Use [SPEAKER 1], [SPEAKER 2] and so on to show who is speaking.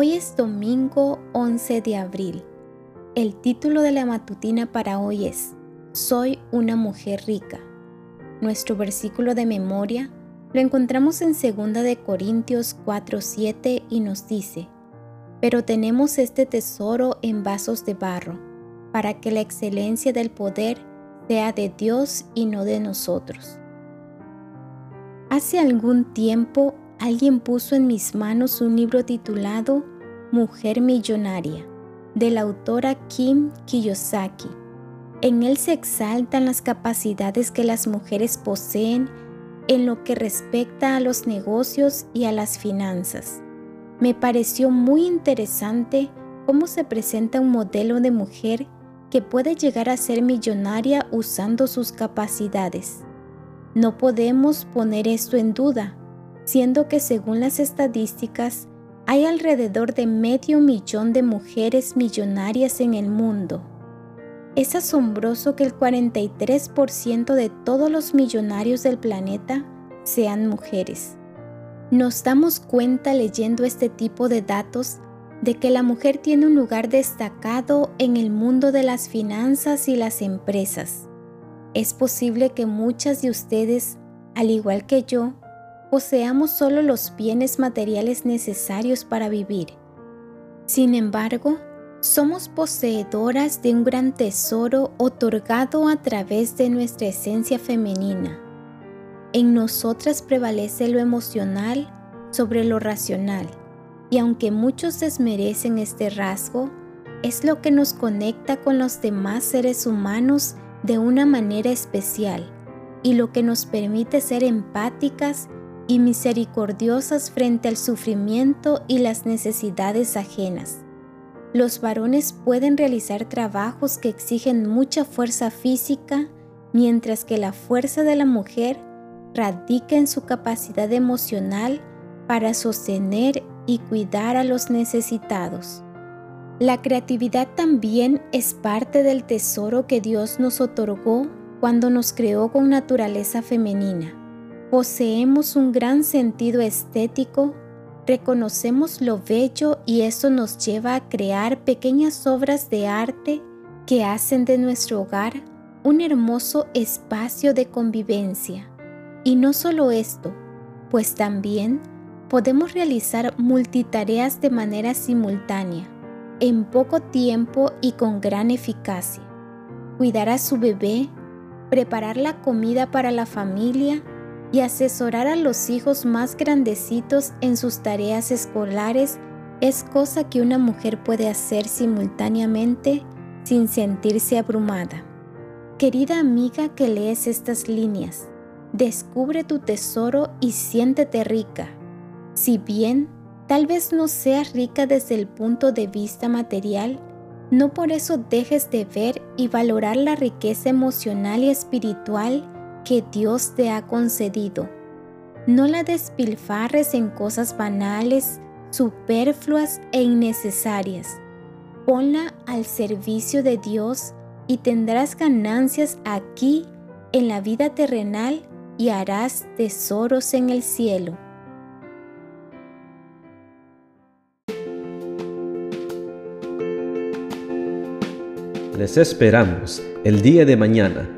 [SPEAKER 1] Hoy es domingo 11 de abril. El título de la matutina para hoy es Soy una mujer rica. Nuestro versículo de memoria lo encontramos en 2 de Corintios 4:7 y nos dice: Pero tenemos este tesoro en vasos de barro, para que la excelencia del poder sea de Dios y no de nosotros. Hace algún tiempo alguien puso en mis manos un libro titulado Mujer Millonaria, de la autora Kim Kiyosaki. En él se exaltan las capacidades que las mujeres poseen en lo que respecta a los negocios y a las finanzas. Me pareció muy interesante cómo se presenta un modelo de mujer que puede llegar a ser millonaria usando sus capacidades. No podemos poner esto en duda, siendo que según las estadísticas hay alrededor de medio millón de mujeres millonarias en el mundo. Es asombroso que el 43% de todos los millonarios del planeta sean mujeres. Nos damos cuenta leyendo este tipo de datos de que la mujer tiene un lugar destacado en el mundo de las finanzas y las empresas. Es posible que muchas de ustedes, al igual que yo, poseamos solo los bienes materiales necesarios para vivir. Sin embargo, somos poseedoras de un gran tesoro otorgado a través de nuestra esencia femenina. En nosotras prevalece lo emocional sobre lo racional, y aunque muchos desmerecen este rasgo, es lo que nos conecta con los demás seres humanos de una manera especial y lo que nos permite ser empáticas y misericordiosas frente al sufrimiento y las necesidades ajenas. Los varones pueden realizar trabajos que exigen mucha fuerza física, mientras que la fuerza de la mujer radica en su capacidad emocional para sostener y cuidar a los necesitados. La creatividad también es parte del tesoro que Dios nos otorgó cuando nos creó con naturaleza femenina. Poseemos un gran sentido estético reconocemos lo bello y eso nos lleva a crear pequeñas obras de arte que hacen de nuestro hogar un hermoso espacio de convivencia. Y no solo esto, pues también podemos realizar multitareas de manera simultánea, en poco tiempo y con gran eficacia. Cuidar a su bebé, preparar la comida para la familia, y asesorar a los hijos más grandecitos en sus tareas escolares es cosa que una mujer puede hacer simultáneamente sin sentirse abrumada. Querida amiga que lees estas líneas, descubre tu tesoro y siéntete rica. Si bien tal vez no seas rica desde el punto de vista material, no por eso dejes de ver y valorar la riqueza emocional y espiritual que Dios te ha concedido. No la despilfarres en cosas banales, superfluas e innecesarias. Ponla al servicio de Dios y tendrás ganancias aquí en la vida terrenal y harás tesoros en el cielo.
[SPEAKER 2] Les esperamos el día de mañana